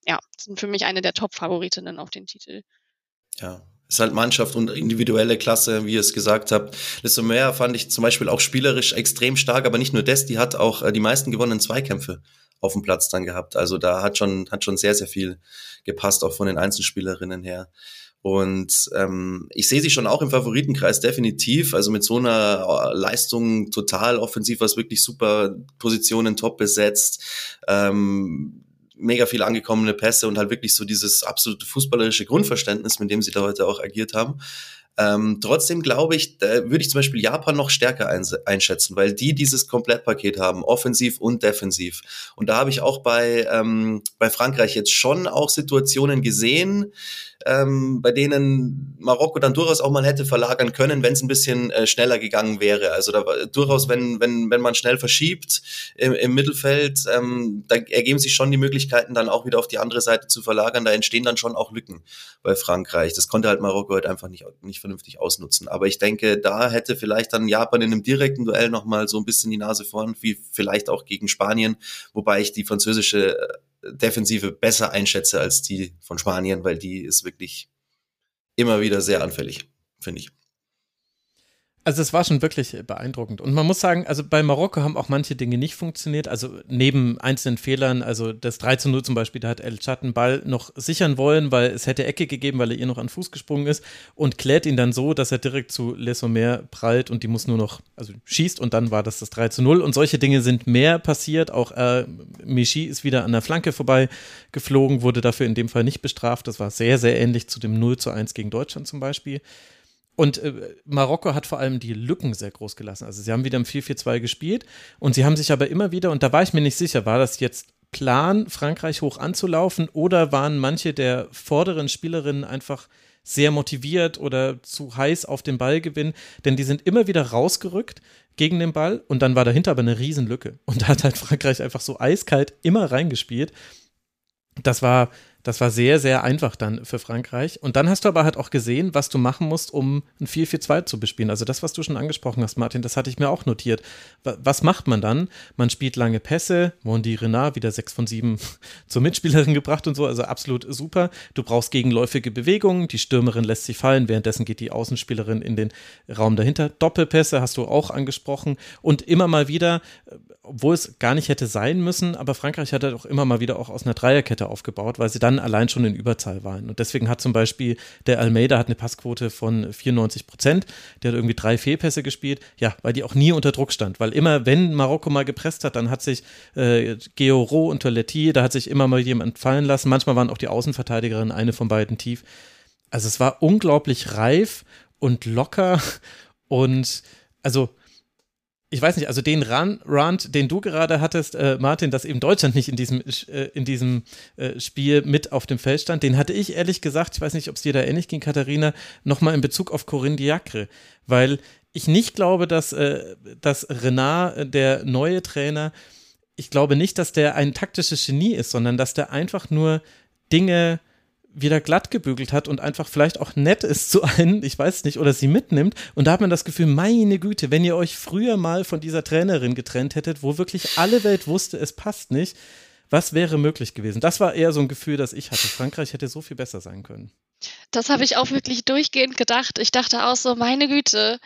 ja, sind für mich eine der Top-Favoritinnen auf den Titel. Ja, ist halt Mannschaft und individuelle Klasse, wie ihr es gesagt habt. Lessomer fand ich zum Beispiel auch spielerisch extrem stark, aber nicht nur das, die hat auch äh, die meisten gewonnenen Zweikämpfe auf dem Platz dann gehabt. Also da hat schon, hat schon sehr, sehr viel gepasst, auch von den Einzelspielerinnen her. Und ähm, ich sehe sie schon auch im Favoritenkreis definitiv. Also mit so einer äh, Leistung total offensiv, was wirklich super Positionen top besetzt. Ähm, mega viel angekommene Pässe und halt wirklich so dieses absolute fußballerische Grundverständnis, mit dem sie da heute auch agiert haben. Ähm, trotzdem glaube ich, da würde ich zum Beispiel Japan noch stärker einschätzen, weil die dieses Komplettpaket haben, offensiv und defensiv. Und da habe ich auch bei, ähm, bei Frankreich jetzt schon auch Situationen gesehen, ähm, bei denen Marokko dann durchaus auch mal hätte verlagern können, wenn es ein bisschen äh, schneller gegangen wäre. Also da durchaus, wenn, wenn, wenn man schnell verschiebt im, im Mittelfeld, ähm, da ergeben sich schon die Möglichkeiten, dann auch wieder auf die andere Seite zu verlagern. Da entstehen dann schon auch Lücken bei Frankreich. Das konnte halt Marokko halt einfach nicht, nicht vernünftig ausnutzen. Aber ich denke, da hätte vielleicht dann Japan in einem direkten Duell nochmal so ein bisschen die Nase vorn, wie vielleicht auch gegen Spanien, wobei ich die französische äh, Defensive besser einschätze als die von Spanien, weil die ist wirklich immer wieder sehr anfällig, finde ich. Also es war schon wirklich beeindruckend. Und man muss sagen, also bei Marokko haben auch manche Dinge nicht funktioniert. Also neben einzelnen Fehlern, also das 3 zu 0 zum Beispiel, da hat El Chat einen Ball noch sichern wollen, weil es hätte Ecke gegeben, weil er ihr noch an Fuß gesprungen ist und klärt ihn dann so, dass er direkt zu Le Sommer prallt und die muss nur noch, also schießt und dann war das das 3 zu 0. Und solche Dinge sind mehr passiert. Auch äh, Michi ist wieder an der Flanke vorbei geflogen, wurde dafür in dem Fall nicht bestraft. Das war sehr, sehr ähnlich zu dem 0 zu 1 gegen Deutschland zum Beispiel. Und äh, Marokko hat vor allem die Lücken sehr groß gelassen. Also sie haben wieder im 4-4-2 gespielt und sie haben sich aber immer wieder, und da war ich mir nicht sicher, war das jetzt Plan, Frankreich hoch anzulaufen oder waren manche der vorderen Spielerinnen einfach sehr motiviert oder zu heiß auf den Ball gewinnen? Denn die sind immer wieder rausgerückt gegen den Ball und dann war dahinter aber eine Riesenlücke. Und da hat halt Frankreich einfach so eiskalt immer reingespielt. Das war das war sehr, sehr einfach dann für Frankreich. Und dann hast du aber halt auch gesehen, was du machen musst, um ein 4-4-2 zu bespielen. Also das, was du schon angesprochen hast, Martin, das hatte ich mir auch notiert. Was macht man dann? Man spielt lange Pässe, Mondi Renard wieder 6 von 7 [LAUGHS] zur Mitspielerin gebracht und so, also absolut super. Du brauchst gegenläufige Bewegungen, die Stürmerin lässt sich fallen, währenddessen geht die Außenspielerin in den Raum dahinter. Doppelpässe hast du auch angesprochen und immer mal wieder obwohl es gar nicht hätte sein müssen, aber Frankreich hat halt auch immer mal wieder auch aus einer Dreierkette aufgebaut, weil sie dann allein schon in Überzahl waren. Und deswegen hat zum Beispiel der Almeida hat eine Passquote von 94 Prozent, der hat irgendwie drei Fehlpässe gespielt, ja, weil die auch nie unter Druck stand, weil immer, wenn Marokko mal gepresst hat, dann hat sich äh, Georo und Toiletti, da hat sich immer mal jemand fallen lassen, manchmal waren auch die Außenverteidigerinnen eine von beiden tief. Also es war unglaublich reif und locker. Und also ich weiß nicht, also den Run, Rant, den du gerade hattest, äh, Martin, dass eben Deutschland nicht in diesem, äh, in diesem äh, Spiel mit auf dem Feld stand, den hatte ich ehrlich gesagt, ich weiß nicht, ob es dir da ähnlich ging, Katharina, nochmal in Bezug auf Corinne Diacre, weil ich nicht glaube, dass, äh, dass Renard, äh, der neue Trainer, ich glaube nicht, dass der ein taktisches Genie ist, sondern dass der einfach nur Dinge wieder glatt gebügelt hat und einfach vielleicht auch nett ist zu einem, ich weiß nicht, oder sie mitnimmt. Und da hat man das Gefühl, meine Güte, wenn ihr euch früher mal von dieser Trainerin getrennt hättet, wo wirklich alle Welt wusste, es passt nicht, was wäre möglich gewesen? Das war eher so ein Gefühl, das ich hatte. Frankreich hätte so viel besser sein können. Das habe ich auch wirklich durchgehend gedacht. Ich dachte auch so, meine Güte,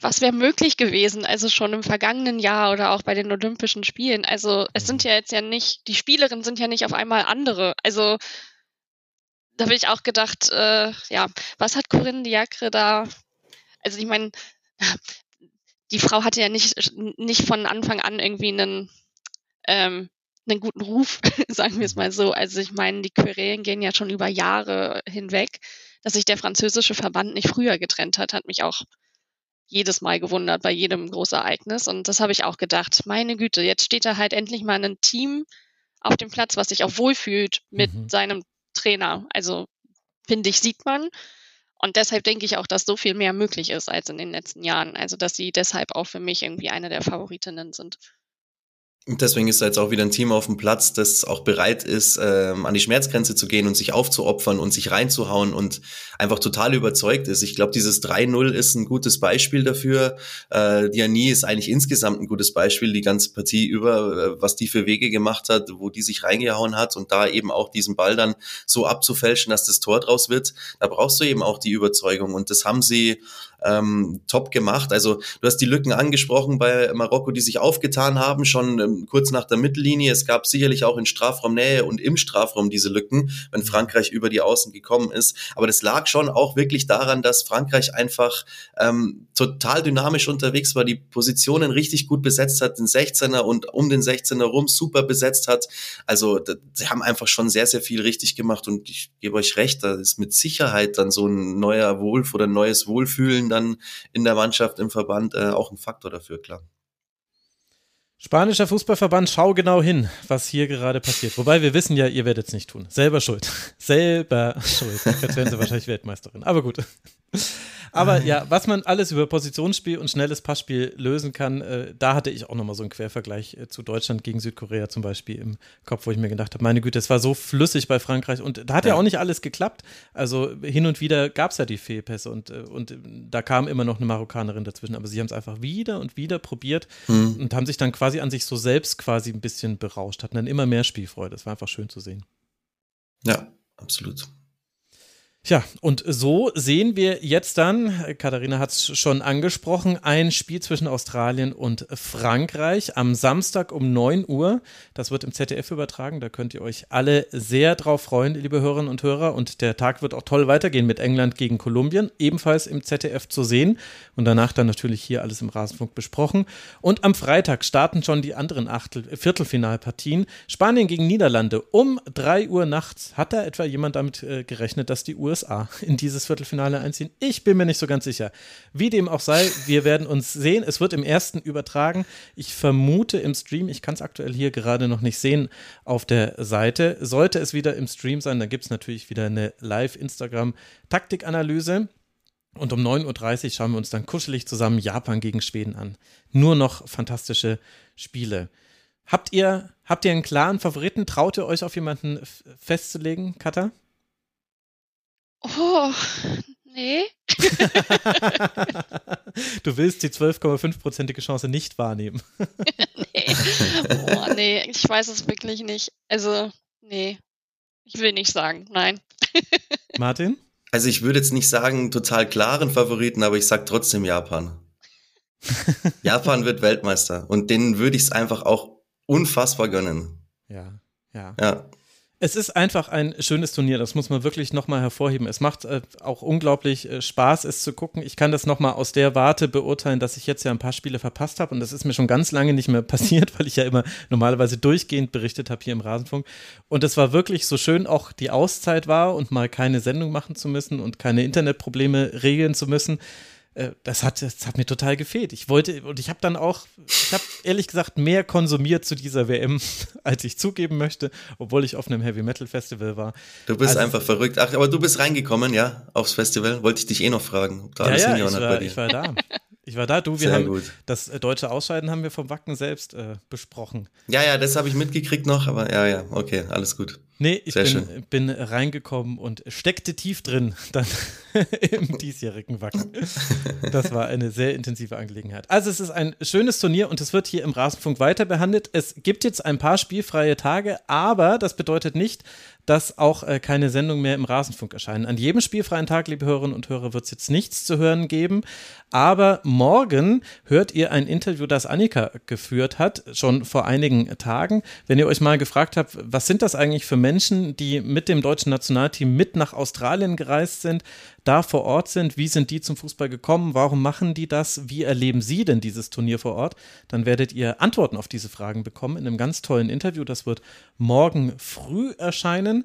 was wäre möglich gewesen, also schon im vergangenen Jahr oder auch bei den Olympischen Spielen. Also es sind ja jetzt ja nicht, die Spielerinnen sind ja nicht auf einmal andere. Also da habe ich auch gedacht, äh, ja, was hat Corinne Diacre da? Also ich meine, [LAUGHS] die Frau hatte ja nicht, nicht von Anfang an irgendwie einen, ähm, einen guten Ruf, [LAUGHS] sagen wir es mal so. Also ich meine, die Querelen gehen ja schon über Jahre hinweg. Dass sich der französische Verband nicht früher getrennt hat, hat mich auch jedes Mal gewundert bei jedem Großereignis. Und das habe ich auch gedacht, meine Güte, jetzt steht da halt endlich mal ein Team auf dem Platz, was sich auch wohlfühlt mit mhm. seinem Trainer. Also finde ich, sieht man. Und deshalb denke ich auch, dass so viel mehr möglich ist als in den letzten Jahren. Also, dass sie deshalb auch für mich irgendwie eine der Favoritinnen sind. Und deswegen ist da jetzt auch wieder ein Team auf dem Platz, das auch bereit ist, ähm, an die Schmerzgrenze zu gehen und sich aufzuopfern und sich reinzuhauen und einfach total überzeugt ist. Ich glaube, dieses 3-0 ist ein gutes Beispiel dafür. Äh, Diani ist eigentlich insgesamt ein gutes Beispiel, die ganze Partie über, äh, was die für Wege gemacht hat, wo die sich reingehauen hat und da eben auch diesen Ball dann so abzufälschen, dass das Tor draus wird. Da brauchst du eben auch die Überzeugung und das haben sie ähm, top gemacht. Also du hast die Lücken angesprochen bei Marokko, die sich aufgetan haben, schon ähm, kurz nach der Mittellinie. Es gab sicherlich auch in Strafraumnähe und im Strafraum diese Lücken, wenn. Frankreich über die Außen gekommen ist. Aber das lag schon auch wirklich daran, dass Frankreich einfach ähm, total dynamisch unterwegs war, die Positionen richtig gut besetzt hat, den 16er und um den 16er rum super besetzt hat. Also sie haben einfach schon sehr, sehr viel richtig gemacht und ich gebe euch recht, da ist mit Sicherheit dann so ein neuer Wohlf oder ein neues Wohlfühlen dann in der Mannschaft, im Verband äh, auch ein Faktor dafür, klar. Spanischer Fußballverband, schau genau hin, was hier gerade passiert. Wobei wir wissen ja, ihr werdet es nicht tun. Selber schuld. [LAUGHS] Selber schuld. Jetzt werden sie wahrscheinlich Weltmeisterin. Aber gut. Aber ja, was man alles über Positionsspiel und schnelles Passspiel lösen kann, äh, da hatte ich auch nochmal so einen Quervergleich äh, zu Deutschland gegen Südkorea zum Beispiel im Kopf, wo ich mir gedacht habe, meine Güte, es war so flüssig bei Frankreich und da hat ja, ja auch nicht alles geklappt. Also hin und wieder gab es ja die Fehlpässe und, äh, und da kam immer noch eine Marokkanerin dazwischen, aber sie haben es einfach wieder und wieder probiert mhm. und haben sich dann quasi an sich so selbst quasi ein bisschen berauscht, hatten dann immer mehr Spielfreude. Das war einfach schön zu sehen. Ja, absolut. Tja, und so sehen wir jetzt dann, Katharina hat es schon angesprochen, ein Spiel zwischen Australien und Frankreich am Samstag um 9 Uhr. Das wird im ZDF übertragen, da könnt ihr euch alle sehr drauf freuen, liebe Hörerinnen und Hörer. Und der Tag wird auch toll weitergehen mit England gegen Kolumbien, ebenfalls im ZDF zu sehen. Und danach dann natürlich hier alles im Rasenfunk besprochen. Und am Freitag starten schon die anderen Achtel Viertelfinalpartien. Spanien gegen Niederlande um 3 Uhr nachts. Hat da etwa jemand damit äh, gerechnet, dass die Uhr USA in dieses Viertelfinale einziehen. Ich bin mir nicht so ganz sicher. Wie dem auch sei, wir werden uns sehen. Es wird im ersten übertragen. Ich vermute im Stream, ich kann es aktuell hier gerade noch nicht sehen auf der Seite. Sollte es wieder im Stream sein, dann gibt es natürlich wieder eine Live-Instagram-Taktikanalyse. Und um 9.30 Uhr schauen wir uns dann kuschelig zusammen Japan gegen Schweden an. Nur noch fantastische Spiele. Habt ihr, habt ihr einen klaren Favoriten? Traut ihr euch auf jemanden festzulegen, Katha? Oh, nee. du willst die 12,5-prozentige Chance nicht wahrnehmen. nee. Oh, nee, ich weiß es wirklich nicht. Also, nee. Ich will nicht sagen, nein. Martin? Also ich würde jetzt nicht sagen total klaren Favoriten, aber ich sage trotzdem Japan. [LAUGHS] Japan wird Weltmeister und denen würde ich es einfach auch unfassbar gönnen. Ja, ja. Ja. Es ist einfach ein schönes Turnier, das muss man wirklich nochmal hervorheben. Es macht äh, auch unglaublich äh, Spaß, es zu gucken. Ich kann das nochmal aus der Warte beurteilen, dass ich jetzt ja ein paar Spiele verpasst habe und das ist mir schon ganz lange nicht mehr [LAUGHS] passiert, weil ich ja immer normalerweise durchgehend berichtet habe hier im Rasenfunk. Und es war wirklich so schön, auch die Auszeit war und mal keine Sendung machen zu müssen und keine Internetprobleme regeln zu müssen. Äh, das hat, das hat mir total gefehlt. Ich wollte, und ich habe dann auch, ich habe ehrlich gesagt mehr konsumiert zu dieser WM, [LAUGHS] als ich zugeben möchte, obwohl ich auf einem Heavy Metal Festival war. Du bist also, einfach verrückt. Ach, aber du bist reingekommen, ja, aufs Festival. Wollte ich dich eh noch fragen, ob da ja, alles ja, hingehauen hat bei dir. Ich war da. [LAUGHS] Ich war da, du, wir Sehr haben gut. das äh, deutsche Ausscheiden haben wir vom Wacken selbst äh, besprochen. Ja, ja, das habe ich mitgekriegt noch, aber ja, ja, okay, alles gut. Nee, ich bin, bin, reingekommen und steckte tief drin [LAUGHS] dann [LAUGHS] im diesjährigen Wacken. Das war eine sehr intensive Angelegenheit. Also es ist ein schönes Turnier und es wird hier im Rasenfunk weiter behandelt. Es gibt jetzt ein paar spielfreie Tage, aber das bedeutet nicht, dass auch äh, keine Sendung mehr im Rasenfunk erscheinen. An jedem spielfreien Tag, liebe Hörerinnen und Hörer, wird es jetzt nichts zu hören geben. Aber morgen hört ihr ein Interview, das Annika geführt hat, schon vor einigen Tagen. Wenn ihr euch mal gefragt habt, was sind das eigentlich für Menschen, die mit dem deutschen Nationalteam mit nach Australien gereist sind, da vor Ort sind, wie sind die zum Fußball gekommen, warum machen die das, wie erleben sie denn dieses Turnier vor Ort, dann werdet ihr Antworten auf diese Fragen bekommen in einem ganz tollen Interview. Das wird morgen früh erscheinen.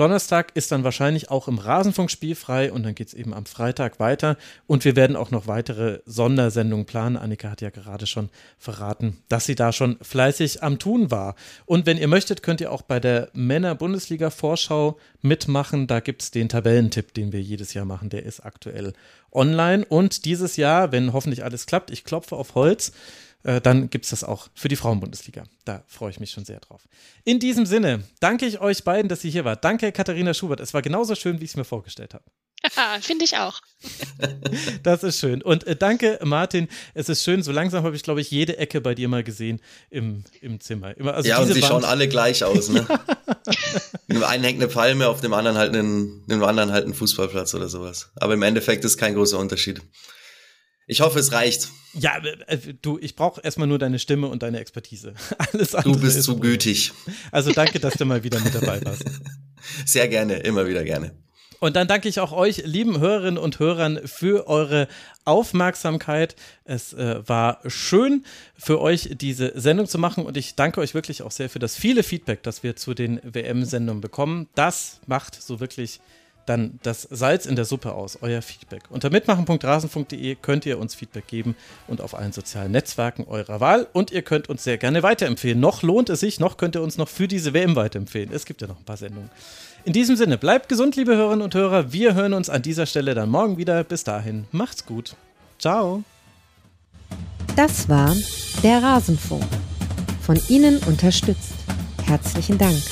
Donnerstag ist dann wahrscheinlich auch im Rasenfunk spielfrei und dann geht es eben am Freitag weiter. Und wir werden auch noch weitere Sondersendungen planen. Annika hat ja gerade schon verraten, dass sie da schon fleißig am Tun war. Und wenn ihr möchtet, könnt ihr auch bei der Männer-Bundesliga-Vorschau mitmachen. Da gibt es den Tabellentipp, den wir jedes Jahr machen. Der ist aktuell online. Und dieses Jahr, wenn hoffentlich alles klappt, ich klopfe auf Holz, äh, dann gibt es das auch für die Frauenbundesliga. Da freue ich mich schon sehr drauf. In diesem Sinne danke ich euch beiden, dass ihr hier wart. Danke, Katharina Schubert. Es war genauso schön, wie ich es mir vorgestellt habe. [LAUGHS] Finde ich auch. [LAUGHS] das ist schön. Und äh, danke, Martin. Es ist schön. So langsam habe ich, glaube ich, jede Ecke bei dir mal gesehen im, im Zimmer. Immer, also ja, und sie Wand schauen alle gleich aus. Ne? [LAUGHS] In dem einen hängt eine Palme, auf dem anderen halt einen, dem anderen halt ein Fußballplatz oder sowas. Aber im Endeffekt ist kein großer Unterschied. Ich hoffe, es reicht. Ja, äh, du, ich brauche erstmal nur deine Stimme und deine Expertise. [LAUGHS] Alles andere. Du bist zu gütig. Also danke, dass du mal wieder mit dabei warst. [LAUGHS] Sehr gerne, immer wieder gerne. Und dann danke ich auch euch, lieben Hörerinnen und Hörern, für eure Aufmerksamkeit. Es äh, war schön für euch, diese Sendung zu machen und ich danke euch wirklich auch sehr für das viele Feedback, das wir zu den WM-Sendungen bekommen. Das macht so wirklich dann das Salz in der Suppe aus, euer Feedback. Unter mitmachen.rasen.de könnt ihr uns Feedback geben und auf allen sozialen Netzwerken eurer Wahl. Und ihr könnt uns sehr gerne weiterempfehlen. Noch lohnt es sich, noch könnt ihr uns noch für diese WM weiterempfehlen. Es gibt ja noch ein paar Sendungen. In diesem Sinne, bleibt gesund, liebe Hörerinnen und Hörer. Wir hören uns an dieser Stelle dann morgen wieder. Bis dahin, macht's gut. Ciao. Das war der Rasenfunk. Von Ihnen unterstützt. Herzlichen Dank.